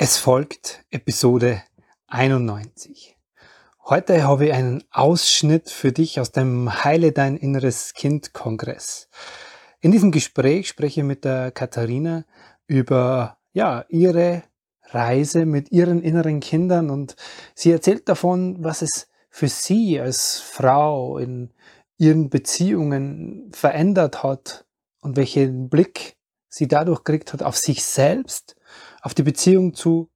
Es folgt Episode 91. Heute habe ich einen Ausschnitt für dich aus dem Heile dein inneres Kind Kongress. In diesem Gespräch spreche ich mit der Katharina über ja, ihre Reise mit ihren inneren Kindern und sie erzählt davon, was es für sie als Frau in ihren Beziehungen verändert hat und welchen Blick sie dadurch gekriegt hat auf sich selbst auf die Beziehung zu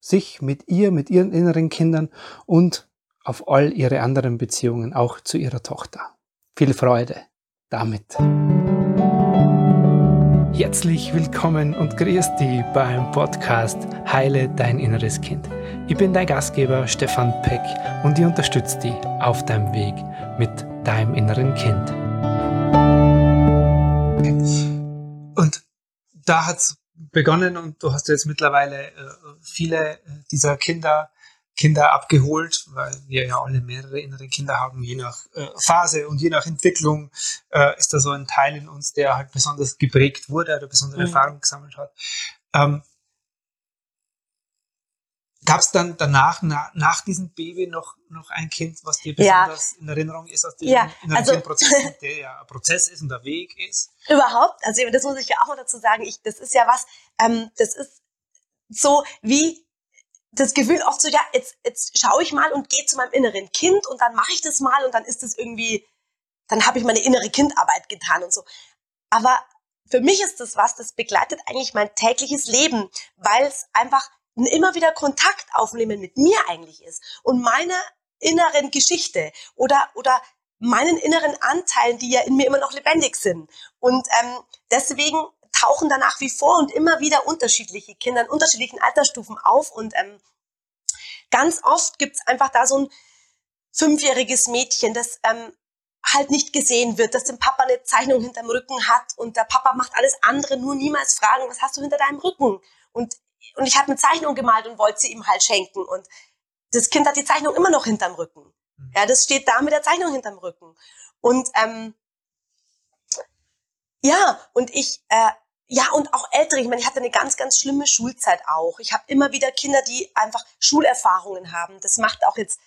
sich, mit ihr, mit ihren inneren Kindern und auf all ihre anderen Beziehungen, auch zu ihrer Tochter. Viel Freude damit. Herzlich willkommen und grüß dich beim Podcast Heile dein inneres Kind. Ich bin dein Gastgeber Stefan Peck und ich unterstütze dich auf deinem Weg mit deinem inneren Kind. Und da hat es begonnen und du hast jetzt mittlerweile äh, viele äh, dieser Kinder Kinder abgeholt, weil wir ja alle mehrere innere Kinder haben, je nach äh, Phase und je nach Entwicklung ist da so ein Teil in uns, der halt besonders geprägt wurde oder besondere mhm. Erfahrungen gesammelt hat. Gab es dann danach, na, nach diesem Baby, noch, noch ein Kind, was dir besonders ja. in Erinnerung ist aus dem ja, also, Prozess, der ja ein Prozess ist und der Weg ist? Überhaupt, also das muss ich ja auch dazu sagen, ich, das ist ja was, ähm, das ist so wie das Gefühl oft so, ja, jetzt, jetzt schaue ich mal und gehe zu meinem inneren Kind und dann mache ich das mal und dann ist es irgendwie, dann habe ich meine innere Kindarbeit getan und so. Aber für mich ist das was, das begleitet eigentlich mein tägliches Leben, weil es einfach immer wieder Kontakt aufnehmen mit mir eigentlich ist und meiner inneren Geschichte oder, oder meinen inneren Anteilen, die ja in mir immer noch lebendig sind. Und ähm, deswegen tauchen da nach wie vor und immer wieder unterschiedliche Kinder in unterschiedlichen Altersstufen auf. Und ähm, ganz oft gibt's einfach da so ein fünfjähriges Mädchen, das ähm, halt nicht gesehen wird, dass dem Papa eine Zeichnung hinterm Rücken hat und der Papa macht alles andere, nur niemals fragen, was hast du hinter deinem Rücken? Und und ich habe eine Zeichnung gemalt und wollte sie ihm halt schenken. Und das Kind hat die Zeichnung immer noch hinterm Rücken. Mhm. Ja, das steht da mit der Zeichnung hinterm Rücken. Und ähm, ja, und ich, äh, ja, und auch Ältere. Ich meine, ich hatte eine ganz, ganz schlimme Schulzeit auch. Ich habe immer wieder Kinder, die einfach Schulerfahrungen haben. Das macht auch jetzt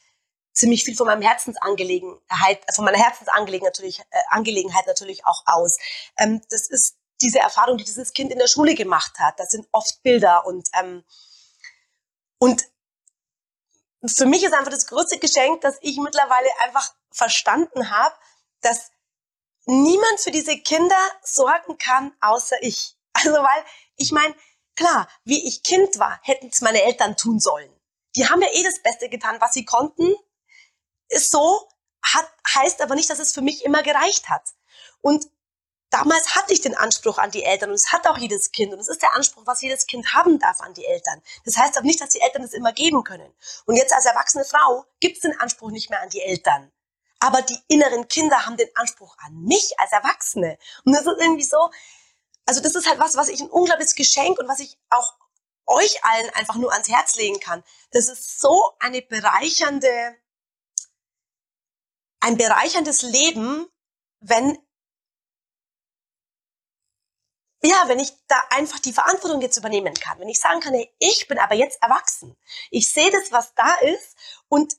ziemlich viel von meinem Herzensangelegenheit, von meiner Herzensangelegenheit natürlich, äh, Angelegenheit natürlich auch aus. Ähm, das ist diese Erfahrung, die dieses Kind in der Schule gemacht hat. Das sind oft Bilder und ähm, und für mich ist einfach das größte Geschenk, dass ich mittlerweile einfach verstanden habe, dass niemand für diese Kinder sorgen kann, außer ich. Also weil ich meine, klar, wie ich Kind war, hätten es meine Eltern tun sollen. Die haben ja eh das Beste getan, was sie konnten. Ist so, hat, heißt aber nicht, dass es für mich immer gereicht hat. Und damals hatte ich den Anspruch an die Eltern und es hat auch jedes Kind und es ist der Anspruch, was jedes Kind haben darf an die Eltern. Das heißt aber nicht, dass die Eltern es immer geben können. Und jetzt als erwachsene Frau gibt es den Anspruch nicht mehr an die Eltern. Aber die inneren Kinder haben den Anspruch an mich als Erwachsene. Und das ist irgendwie so, also das ist halt was, was ich ein unglaubliches Geschenk und was ich auch euch allen einfach nur ans Herz legen kann. Das ist so eine bereichernde, ein bereicherndes Leben, wenn ja, wenn ich da einfach die Verantwortung jetzt übernehmen kann, wenn ich sagen kann, hey, ich bin aber jetzt erwachsen, ich sehe das, was da ist und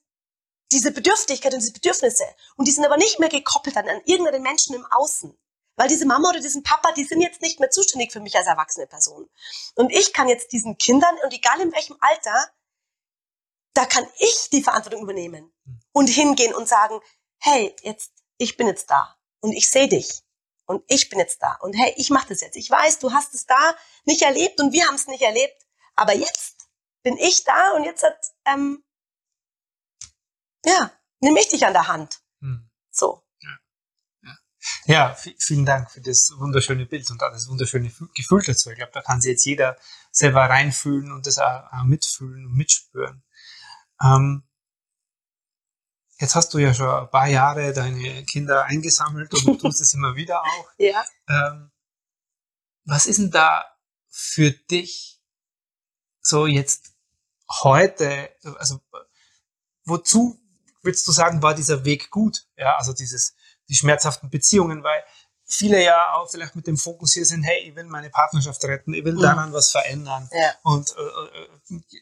diese Bedürftigkeit und diese Bedürfnisse. Und die sind aber nicht mehr gekoppelt an, an irgendeinen Menschen im Außen. Weil diese Mama oder diesen Papa, die sind jetzt nicht mehr zuständig für mich als erwachsene Person. Und ich kann jetzt diesen Kindern, und egal in welchem Alter, da kann ich die Verantwortung übernehmen und hingehen und sagen, hey, jetzt, ich bin jetzt da und ich sehe dich und ich bin jetzt da und hey, ich mache das jetzt. Ich weiß, du hast es da nicht erlebt und wir haben es nicht erlebt, aber jetzt bin ich da und jetzt hat, ähm, ja, nehme ich dich an der Hand. Hm. So. Ja, vielen Dank für das wunderschöne Bild und auch das wunderschöne Gefühl dazu. Ich glaube, da kann sich jetzt jeder selber reinfühlen und das auch, auch mitfühlen und mitspüren. Ähm, Jetzt hast du ja schon ein paar Jahre deine Kinder eingesammelt und tust es immer wieder auch. Ja. Ähm, was ist denn da für dich so jetzt heute, also wozu würdest du sagen, war dieser Weg gut? Ja, also dieses, die schmerzhaften Beziehungen, weil viele ja auch vielleicht mit dem Fokus hier sind, hey, ich will meine Partnerschaft retten, ich will mhm. daran was verändern. Ja. Und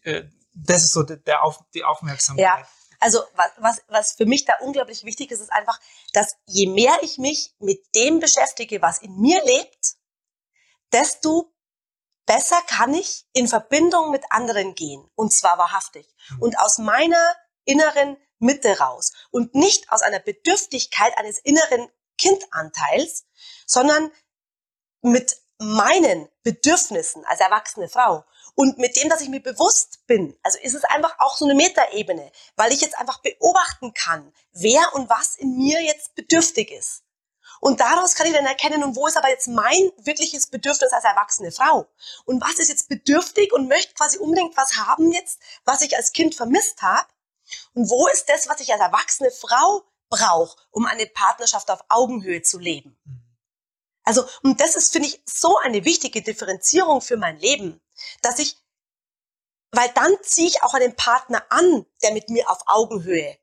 äh, äh, das ist so der, der Auf, die Aufmerksamkeit. Ja. Also was, was, was für mich da unglaublich wichtig ist, ist einfach, dass je mehr ich mich mit dem beschäftige, was in mir lebt, desto besser kann ich in Verbindung mit anderen gehen. Und zwar wahrhaftig. Mhm. Und aus meiner inneren Mitte raus. Und nicht aus einer Bedürftigkeit eines inneren Kindanteils, sondern mit meinen Bedürfnissen als erwachsene Frau und mit dem, dass ich mir bewusst bin, also ist es einfach auch so eine Metaebene, weil ich jetzt einfach beobachten kann, wer und was in mir jetzt bedürftig ist. Und daraus kann ich dann erkennen, und wo ist aber jetzt mein wirkliches Bedürfnis als erwachsene Frau? Und was ist jetzt bedürftig und möchte quasi unbedingt was haben jetzt, was ich als Kind vermisst habe? Und wo ist das, was ich als erwachsene Frau brauche, um eine Partnerschaft auf Augenhöhe zu leben? Also, und das ist, finde ich, so eine wichtige Differenzierung für mein Leben, dass ich, weil dann ziehe ich auch einen Partner an, der mit mir auf Augenhöhe,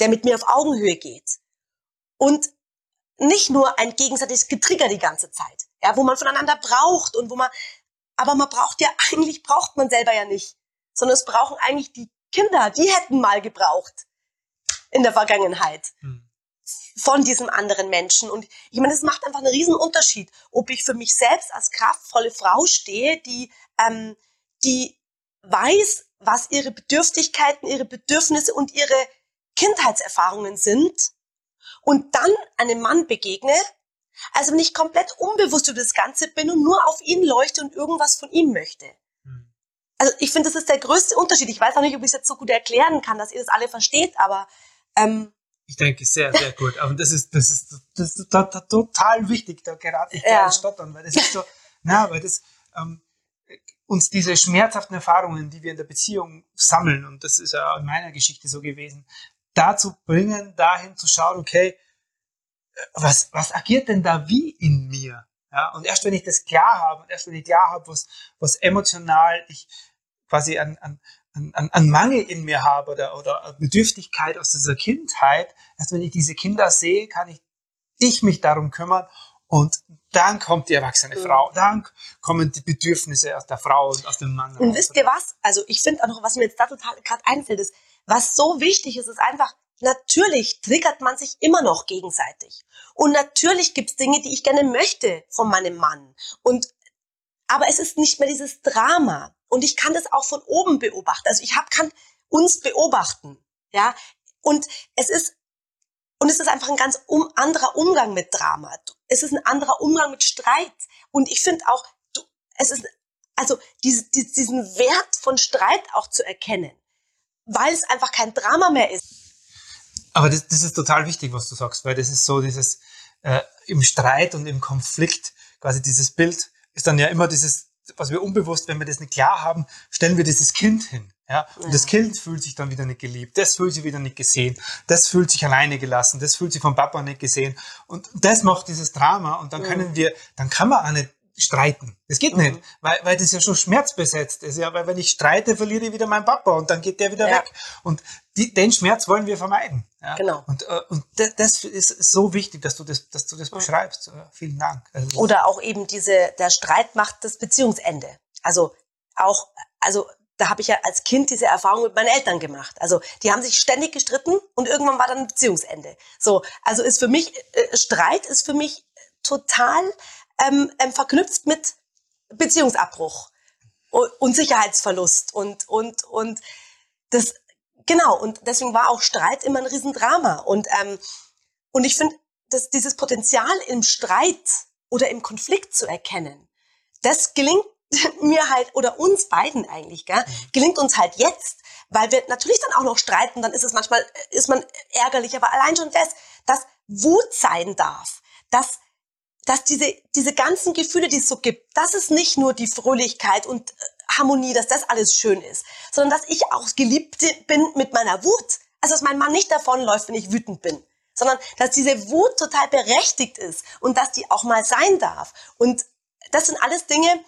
der mit mir auf Augenhöhe geht. Und nicht nur ein gegenseitiges Getrigger die ganze Zeit, ja, wo man voneinander braucht und wo man, aber man braucht ja, eigentlich braucht man selber ja nicht, sondern es brauchen eigentlich die Kinder, die hätten mal gebraucht in der Vergangenheit. Hm von diesem anderen Menschen. Und ich meine, es macht einfach einen riesen Unterschied, ob ich für mich selbst als kraftvolle Frau stehe, die, ähm, die weiß, was ihre Bedürftigkeiten, ihre Bedürfnisse und ihre Kindheitserfahrungen sind und dann einem Mann begegne, also wenn ich komplett unbewusst über das Ganze bin und nur auf ihn leuchte und irgendwas von ihm möchte. Hm. Also ich finde, das ist der größte Unterschied. Ich weiß auch nicht, ob ich es jetzt so gut erklären kann, dass ihr das alle versteht, aber ähm, ich denke, sehr, sehr gut. Aber das ist, das ist, das ist total wichtig, da gerade ich ja. stottern, weil das ist so, na, weil das, ähm, uns diese schmerzhaften Erfahrungen, die wir in der Beziehung sammeln, und das ist ja in meiner Geschichte so gewesen, dazu bringen, dahin zu schauen, okay, was, was agiert denn da wie in mir? Ja, und erst wenn ich das klar habe, und erst wenn ich klar habe, was, was emotional ich quasi an, an, an, an Mangel in mir habe oder, oder Bedürftigkeit aus dieser Kindheit, erst wenn ich diese Kinder sehe, kann ich, ich mich darum kümmern und dann kommt die erwachsene mhm. Frau, dann kommen die Bedürfnisse aus der Frau und aus dem Mann. Und wisst ihr was? Also ich finde auch noch, was mir jetzt da total gerade einfällt, ist, was so wichtig ist, ist einfach, natürlich triggert man sich immer noch gegenseitig. Und natürlich gibt's Dinge, die ich gerne möchte von meinem Mann. Und aber es ist nicht mehr dieses Drama. Und ich kann das auch von oben beobachten. Also ich hab, kann uns beobachten. Ja. Und es ist, und es ist einfach ein ganz um, anderer Umgang mit Drama. Es ist ein anderer Umgang mit Streit. Und ich finde auch, du, es ist, also diese, die, diesen Wert von Streit auch zu erkennen, weil es einfach kein Drama mehr ist. Aber das, das ist total wichtig, was du sagst, weil das ist so dieses äh, im Streit und im Konflikt quasi dieses Bild ist dann ja immer dieses was wir unbewusst, wenn wir das nicht klar haben, stellen wir dieses Kind hin. Ja? Und ja. das Kind fühlt sich dann wieder nicht geliebt, das fühlt sich wieder nicht gesehen, das fühlt sich alleine gelassen, das fühlt sich vom Papa nicht gesehen. Und das macht dieses Drama und dann können wir, dann kann man auch nicht streiten. Das geht mhm. nicht, weil, weil das ja schon schmerzbesetzt ist. Ja, weil wenn ich streite, verliere ich wieder meinen Papa und dann geht der wieder ja. weg. Und die, den Schmerz wollen wir vermeiden. Ja? Genau. Und, äh, und das ist so wichtig, dass du das, dass du das mhm. beschreibst. Vielen Dank. Also, Oder auch eben diese, der Streit macht das Beziehungsende. Also auch, also da habe ich ja als Kind diese Erfahrung mit meinen Eltern gemacht. Also die haben sich ständig gestritten und irgendwann war dann ein Beziehungsende. So, also ist für mich äh, Streit ist für mich total ähm, ähm, verknüpft mit Beziehungsabbruch und, Sicherheitsverlust und und und das genau und deswegen war auch Streit immer ein Riesendrama und ähm, und ich finde, dass dieses Potenzial im Streit oder im Konflikt zu erkennen, das gelingt mir halt oder uns beiden eigentlich, gell, mhm. gelingt uns halt jetzt, weil wir natürlich dann auch noch streiten, dann ist es manchmal ist man ärgerlich, aber allein schon das, dass Wut sein darf, dass dass diese, diese ganzen Gefühle, die es so gibt, dass es nicht nur die Fröhlichkeit und äh, Harmonie, dass das alles schön ist, sondern dass ich auch geliebt bin mit meiner Wut. Also, dass mein Mann nicht davonläuft, wenn ich wütend bin, sondern dass diese Wut total berechtigt ist und dass die auch mal sein darf. Und das sind alles Dinge,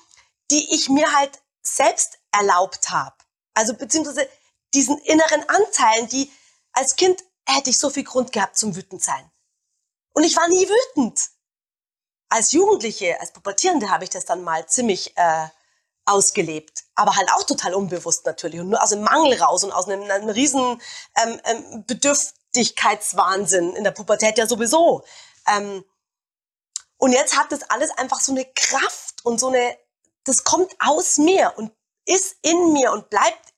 die ich mir halt selbst erlaubt habe. Also, beziehungsweise diesen inneren Anteilen, die als Kind hätte ich so viel Grund gehabt zum wütend sein. Und ich war nie wütend. Als Jugendliche, als Pubertierende habe ich das dann mal ziemlich äh, ausgelebt, aber halt auch total unbewusst natürlich und nur aus dem Mangel raus und aus einem, einem riesen ähm, ähm, Bedürftigkeitswahnsinn in der Pubertät ja sowieso. Ähm, und jetzt hat das alles einfach so eine Kraft und so eine, das kommt aus mir und ist in mir und bleibt,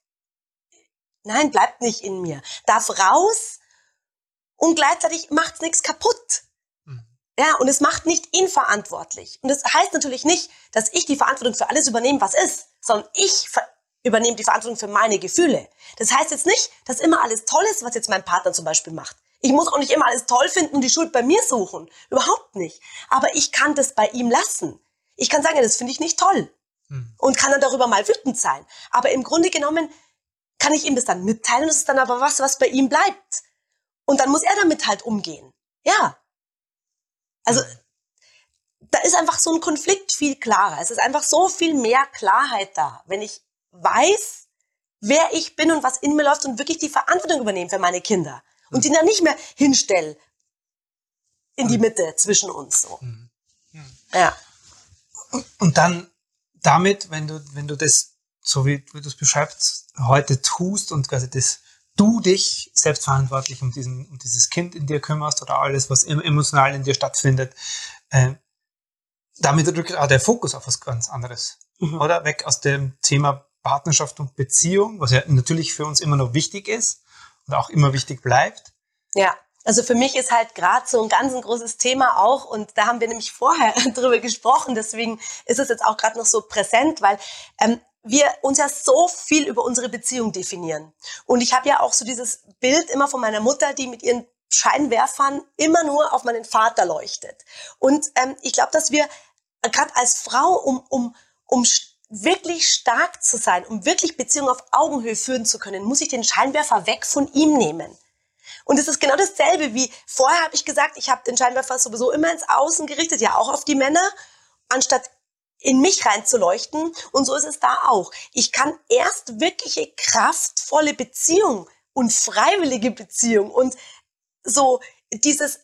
nein, bleibt nicht in mir, darf raus und gleichzeitig macht's nichts kaputt. Ja, und es macht nicht ihn verantwortlich. Und das heißt natürlich nicht, dass ich die Verantwortung für alles übernehme, was ist, sondern ich übernehme die Verantwortung für meine Gefühle. Das heißt jetzt nicht, dass immer alles toll ist, was jetzt mein Partner zum Beispiel macht. Ich muss auch nicht immer alles toll finden und die Schuld bei mir suchen. Überhaupt nicht. Aber ich kann das bei ihm lassen. Ich kann sagen, ja, das finde ich nicht toll. Hm. Und kann dann darüber mal wütend sein. Aber im Grunde genommen kann ich ihm das dann mitteilen. Das ist dann aber was, was bei ihm bleibt. Und dann muss er damit halt umgehen. Ja. Also da ist einfach so ein Konflikt viel klarer. Es ist einfach so viel mehr Klarheit da, wenn ich weiß, wer ich bin und was in mir läuft und wirklich die Verantwortung übernehme für meine Kinder und die dann nicht mehr hinstelle in die Mitte zwischen uns. So. Mhm. Ja. Und dann damit, wenn du, wenn du das, so wie, wie du es beschreibst, heute tust und quasi das du dich selbstverantwortlich um, diesen, um dieses Kind in dir kümmerst oder alles, was emotional in dir stattfindet, äh, damit rückt auch der Fokus auf was ganz anderes. Mhm. Oder weg aus dem Thema Partnerschaft und Beziehung, was ja natürlich für uns immer noch wichtig ist und auch immer wichtig bleibt. Ja. Also für mich ist halt gerade so ein ganz ein großes Thema auch und da haben wir nämlich vorher drüber gesprochen, deswegen ist es jetzt auch gerade noch so präsent, weil ähm, wir uns ja so viel über unsere Beziehung definieren. Und ich habe ja auch so dieses Bild immer von meiner Mutter, die mit ihren Scheinwerfern immer nur auf meinen Vater leuchtet. Und ähm, ich glaube, dass wir gerade als Frau, um, um, um wirklich stark zu sein, um wirklich Beziehungen auf Augenhöhe führen zu können, muss ich den Scheinwerfer weg von ihm nehmen. Und es ist genau dasselbe wie vorher habe ich gesagt, ich habe den Scheinwerfer sowieso immer ins Außen gerichtet, ja auch auf die Männer, anstatt in mich reinzuleuchten. Und so ist es da auch. Ich kann erst wirkliche kraftvolle Beziehung und freiwillige Beziehung und so dieses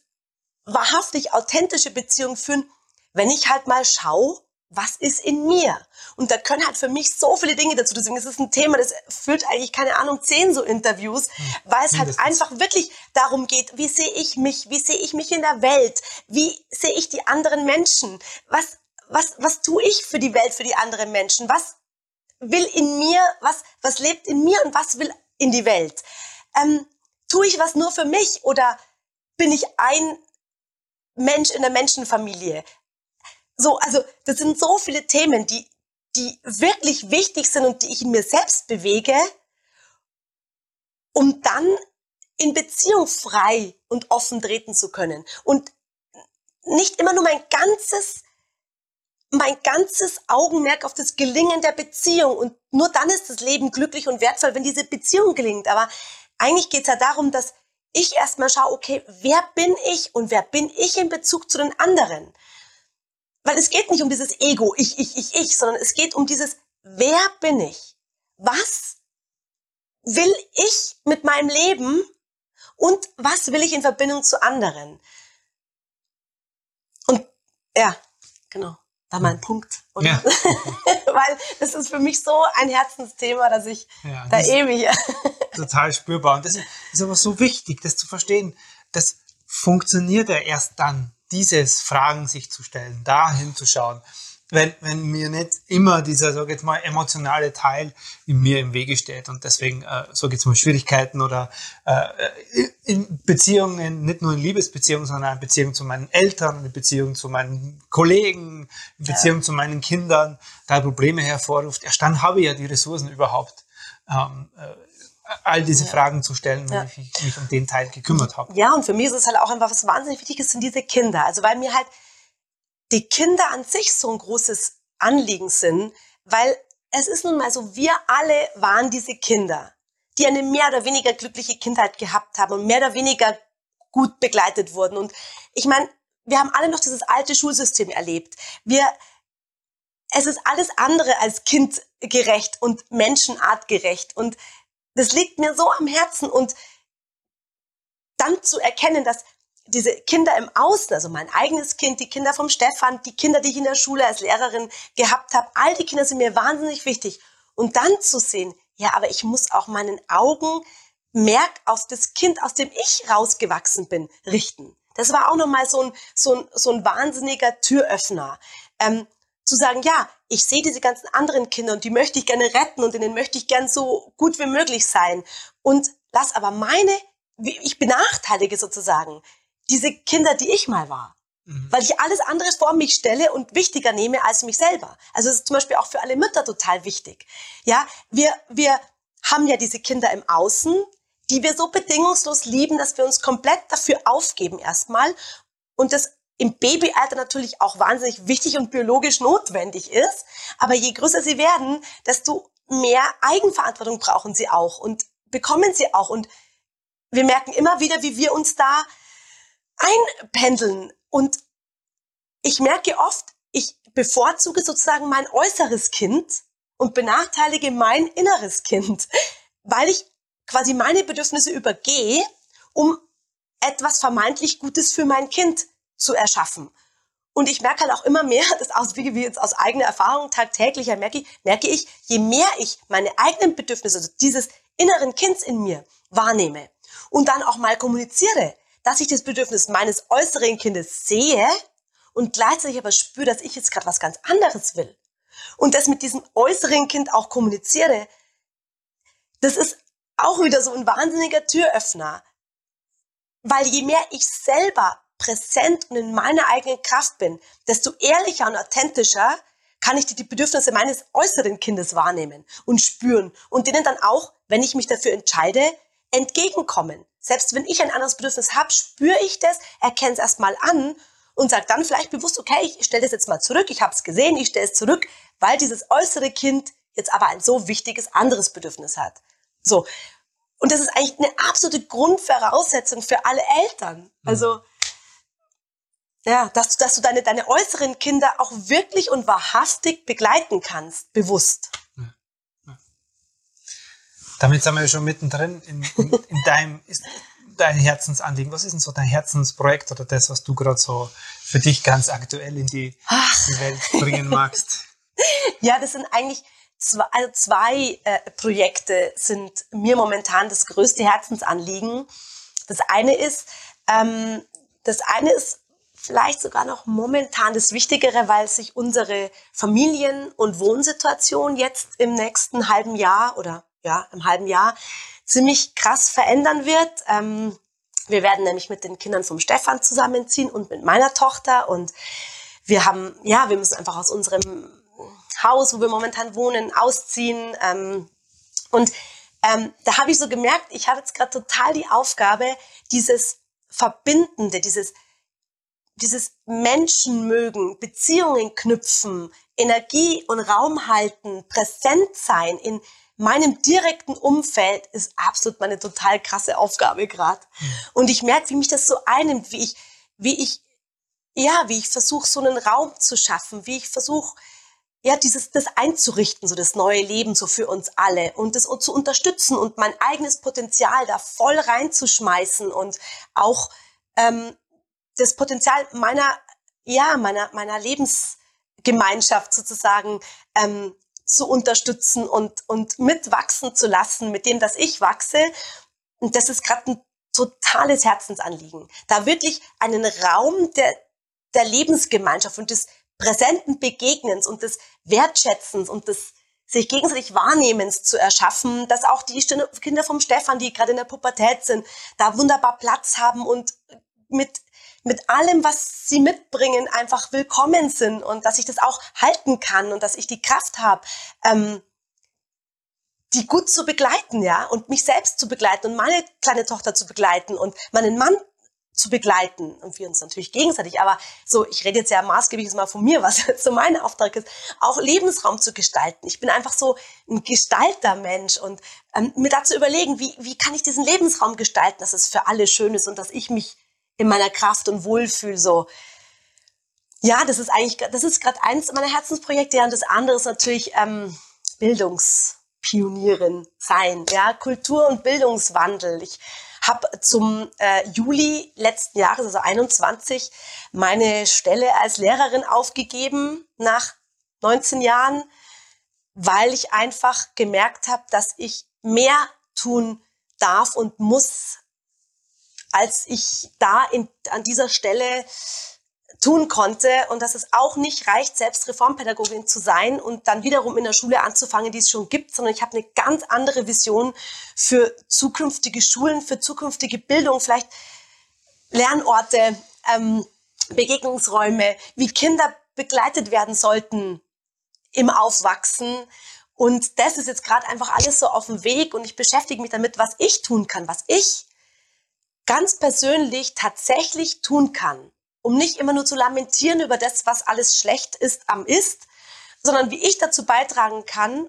wahrhaftig authentische Beziehung führen, wenn ich halt mal schaue, was ist in mir? Und da können halt für mich so viele Dinge dazu. Deswegen ist es ein Thema, das führt eigentlich, keine Ahnung, zehn so Interviews, hm. weil es halt einfach wirklich darum geht, wie sehe ich mich? Wie sehe ich mich in der Welt? Wie sehe ich die anderen Menschen? Was was, was tue ich für die Welt, für die anderen Menschen? Was will in mir, was, was lebt in mir und was will in die Welt? Ähm, tue ich was nur für mich oder bin ich ein Mensch in der Menschenfamilie? So, also das sind so viele Themen, die, die wirklich wichtig sind und die ich in mir selbst bewege, um dann in Beziehung frei und offen treten zu können. Und nicht immer nur mein ganzes mein ganzes Augenmerk auf das Gelingen der Beziehung. Und nur dann ist das Leben glücklich und wertvoll, wenn diese Beziehung gelingt. Aber eigentlich geht es ja darum, dass ich erstmal schaue, okay, wer bin ich und wer bin ich in Bezug zu den anderen? Weil es geht nicht um dieses Ego, ich, ich, ich, ich, sondern es geht um dieses, wer bin ich? Was will ich mit meinem Leben und was will ich in Verbindung zu anderen? Und ja, genau war mein Punkt. Ja. Weil das ist für mich so ein Herzensthema, dass ich ja, da ewig. total spürbar. Und das ist aber so wichtig, das zu verstehen. Das funktioniert ja erst dann, dieses Fragen sich zu stellen, da hinzuschauen wenn, wenn mir nicht immer dieser, sag jetzt mal, emotionale Teil in mir im Wege steht und deswegen, äh, sag jetzt mal, Schwierigkeiten oder äh, in Beziehungen, nicht nur in Liebesbeziehungen, sondern in Beziehung zu meinen Eltern, in Beziehung zu meinen Kollegen, in Beziehung ja. zu meinen Kindern, da Probleme hervorruft, erst dann habe ich ja die Ressourcen überhaupt, ähm, äh, all diese ja. Fragen zu stellen, wenn ja. ich mich um den Teil gekümmert habe. Ja, und für mich ist es halt auch einfach was wahnsinnig Wichtiges, sind diese Kinder. Also weil mir halt die Kinder an sich so ein großes Anliegen sind, weil es ist nun mal so, wir alle waren diese Kinder, die eine mehr oder weniger glückliche Kindheit gehabt haben und mehr oder weniger gut begleitet wurden. Und ich meine, wir haben alle noch dieses alte Schulsystem erlebt. Wir, es ist alles andere als kindgerecht und menschenartgerecht. Und das liegt mir so am Herzen. Und dann zu erkennen, dass diese Kinder im Außen, also mein eigenes Kind, die Kinder vom Stefan, die Kinder, die ich in der Schule als Lehrerin gehabt habe, all die Kinder sind mir wahnsinnig wichtig. Und dann zu sehen, ja, aber ich muss auch meinen Augen merk auf das Kind, aus dem ich rausgewachsen bin, richten. Das war auch nochmal so ein, so, ein, so ein wahnsinniger Türöffner. Ähm, zu sagen, ja, ich sehe diese ganzen anderen Kinder und die möchte ich gerne retten und denen möchte ich gern so gut wie möglich sein. Und lass aber meine, ich benachteilige sozusagen diese Kinder, die ich mal war. Mhm. Weil ich alles andere vor mich stelle und wichtiger nehme als mich selber. Also es ist zum Beispiel auch für alle Mütter total wichtig. Ja, wir, wir haben ja diese Kinder im Außen, die wir so bedingungslos lieben, dass wir uns komplett dafür aufgeben erstmal und das im Babyalter natürlich auch wahnsinnig wichtig und biologisch notwendig ist. Aber je größer sie werden, desto mehr Eigenverantwortung brauchen sie auch und bekommen sie auch. Und wir merken immer wieder, wie wir uns da einpendeln. Und ich merke oft, ich bevorzuge sozusagen mein äußeres Kind und benachteilige mein inneres Kind, weil ich quasi meine Bedürfnisse übergehe, um etwas vermeintlich Gutes für mein Kind zu erschaffen. Und ich merke halt auch immer mehr, das aus, wie jetzt aus eigener Erfahrung tagtäglich merke ich, merke ich, je mehr ich meine eigenen Bedürfnisse, also dieses inneren Kinds in mir wahrnehme und dann auch mal kommuniziere, dass ich das Bedürfnis meines äußeren Kindes sehe und gleichzeitig aber spüre, dass ich jetzt gerade was ganz anderes will und das mit diesem äußeren Kind auch kommuniziere, das ist auch wieder so ein wahnsinniger Türöffner. Weil je mehr ich selber präsent und in meiner eigenen Kraft bin, desto ehrlicher und authentischer kann ich die, die Bedürfnisse meines äußeren Kindes wahrnehmen und spüren und denen dann auch, wenn ich mich dafür entscheide, entgegenkommen. Selbst wenn ich ein anderes Bedürfnis habe, spüre ich das, erkenne es erstmal an und sage dann vielleicht bewusst, okay, ich stelle das jetzt mal zurück, ich habe es gesehen, ich stelle es zurück, weil dieses äußere Kind jetzt aber ein so wichtiges anderes Bedürfnis hat. So. Und das ist eigentlich eine absolute Grundvoraussetzung für alle Eltern. Mhm. Also, ja, dass, dass du deine, deine äußeren Kinder auch wirklich und wahrhaftig begleiten kannst, bewusst. Damit sind wir schon mittendrin in, in, in deinem ist dein Herzensanliegen. Was ist denn so dein Herzensprojekt oder das, was du gerade so für dich ganz aktuell in die, die Welt bringen magst? ja, das sind eigentlich zwei, also zwei äh, Projekte sind mir momentan das größte Herzensanliegen. Das eine ist, ähm, das eine ist vielleicht sogar noch momentan das Wichtigere, weil sich unsere Familien- und Wohnsituation jetzt im nächsten halben Jahr oder ja, im halben Jahr ziemlich krass verändern wird. Ähm, wir werden nämlich mit den Kindern vom Stefan zusammenziehen und mit meiner Tochter und wir haben, ja, wir müssen einfach aus unserem Haus, wo wir momentan wohnen, ausziehen. Ähm, und ähm, da habe ich so gemerkt, ich habe jetzt gerade total die Aufgabe, dieses Verbindende, dieses, dieses Menschen mögen, Beziehungen knüpfen, Energie und Raum halten, präsent sein in meinem direkten Umfeld ist absolut meine total krasse Aufgabe gerade. Mhm. Und ich merke, wie mich das so einnimmt, wie ich, wie ich, ja, wie ich versuche, so einen Raum zu schaffen, wie ich versuche, ja, dieses, das einzurichten, so das neue Leben so für uns alle und das zu unterstützen und mein eigenes Potenzial da voll reinzuschmeißen und auch ähm, das Potenzial meiner, ja, meiner, meiner Lebensgemeinschaft sozusagen ähm, zu unterstützen und, und mitwachsen zu lassen mit dem, dass ich wachse. Und das ist gerade ein totales Herzensanliegen. Da wirklich einen Raum der, der Lebensgemeinschaft und des präsenten Begegnens und des Wertschätzens und des sich gegenseitig Wahrnehmens zu erschaffen, dass auch die Kinder vom Stefan, die gerade in der Pubertät sind, da wunderbar Platz haben und mit, mit allem, was sie mitbringen, einfach willkommen sind und dass ich das auch halten kann und dass ich die Kraft habe, ähm, die gut zu begleiten, ja, und mich selbst zu begleiten und meine kleine Tochter zu begleiten und meinen Mann zu begleiten und wir uns natürlich gegenseitig, aber so, ich rede jetzt ja maßgeblich mal von mir, was so mein Auftrag ist, auch Lebensraum zu gestalten. Ich bin einfach so ein Gestaltermensch und ähm, mir dazu überlegen, wie, wie kann ich diesen Lebensraum gestalten, dass es für alle schön ist und dass ich mich in meiner Kraft und Wohlfühl so. Ja, das ist eigentlich, das ist gerade eins meiner Herzensprojekte ja, und das andere ist natürlich ähm, Bildungspionierin sein, ja, Kultur- und Bildungswandel. Ich habe zum äh, Juli letzten Jahres, also 21, meine Stelle als Lehrerin aufgegeben nach 19 Jahren, weil ich einfach gemerkt habe, dass ich mehr tun darf und muss, als ich da in, an dieser Stelle tun konnte und dass es auch nicht reicht, selbst Reformpädagogin zu sein und dann wiederum in der Schule anzufangen, die es schon gibt, sondern ich habe eine ganz andere Vision für zukünftige Schulen, für zukünftige Bildung, vielleicht Lernorte, ähm, Begegnungsräume, wie Kinder begleitet werden sollten im Aufwachsen. Und das ist jetzt gerade einfach alles so auf dem Weg und ich beschäftige mich damit, was ich tun kann, was ich ganz persönlich tatsächlich tun kann um nicht immer nur zu lamentieren über das, was alles schlecht ist am Ist, sondern wie ich dazu beitragen kann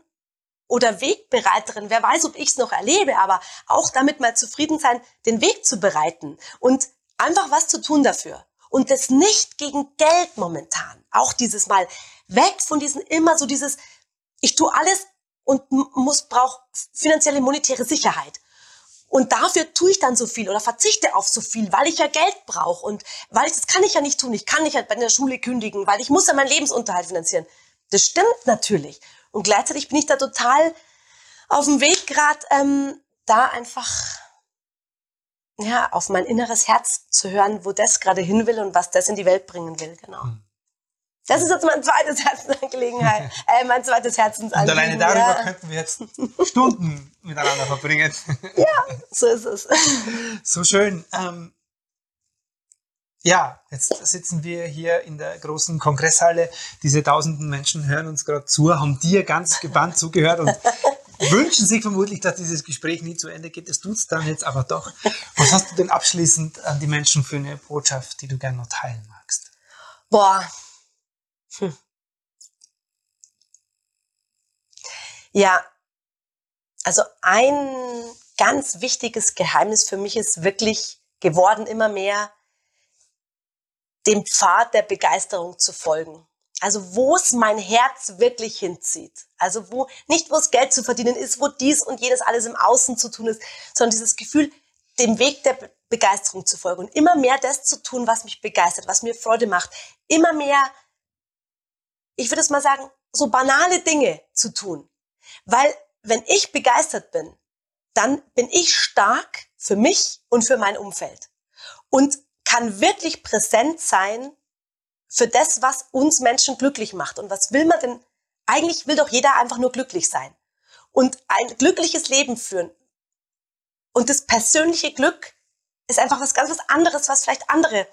oder Wegbereiterin, wer weiß, ob ich es noch erlebe, aber auch damit mal zufrieden sein, den Weg zu bereiten und einfach was zu tun dafür. Und das nicht gegen Geld momentan. Auch dieses Mal weg von diesen immer so dieses, ich tue alles und muss, brauche finanzielle monetäre Sicherheit. Und dafür tue ich dann so viel oder verzichte auf so viel, weil ich ja Geld brauche und weil ich, das kann ich ja nicht tun. Ich kann nicht bei der Schule kündigen, weil ich muss ja meinen Lebensunterhalt finanzieren. Das stimmt natürlich. Und gleichzeitig bin ich da total auf dem Weg gerade, ähm, da einfach ja auf mein inneres Herz zu hören, wo das gerade hin will und was das in die Welt bringen will. Genau. Hm. Das ist jetzt mein zweites Herzensangelegenheit, äh, mein zweites Herzensanliegen. Und alleine darüber ja. könnten wir jetzt Stunden miteinander verbringen. Ja, so ist es. So schön. Ähm, ja, jetzt sitzen wir hier in der großen Kongresshalle. Diese tausenden Menschen hören uns gerade zu, haben dir ganz gebannt zugehört und wünschen sich vermutlich, dass dieses Gespräch nie zu Ende geht. Das tut es dann jetzt aber doch. Was hast du denn abschließend an die Menschen für eine Botschaft, die du gerne noch teilen magst? Boah, hm. Ja, also ein ganz wichtiges Geheimnis für mich ist wirklich geworden immer mehr, dem Pfad der Begeisterung zu folgen. Also wo es mein Herz wirklich hinzieht. Also wo, nicht wo es Geld zu verdienen ist, wo dies und jenes alles im Außen zu tun ist, sondern dieses Gefühl, dem Weg der Begeisterung zu folgen und immer mehr das zu tun, was mich begeistert, was mir Freude macht. Immer mehr ich würde es mal sagen, so banale Dinge zu tun. Weil wenn ich begeistert bin, dann bin ich stark für mich und für mein Umfeld und kann wirklich präsent sein für das, was uns Menschen glücklich macht. Und was will man denn? Eigentlich will doch jeder einfach nur glücklich sein und ein glückliches Leben führen. Und das persönliche Glück ist einfach was ganz was anderes, was vielleicht andere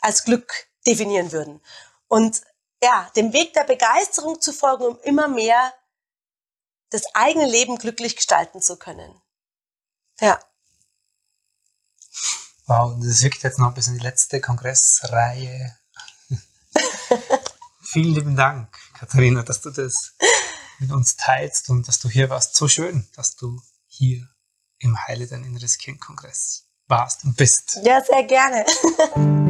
als Glück definieren würden. Und ja, dem Weg der Begeisterung zu folgen, um immer mehr das eigene Leben glücklich gestalten zu können. Ja. Wow, das wirkt jetzt noch ein bisschen die letzte Kongressreihe. Vielen lieben Dank, Katharina, dass du das mit uns teilst und dass du hier warst. So schön, dass du hier im Heile dein inneres Kind Kongress warst und bist. Ja, sehr gerne.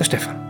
der Stefan.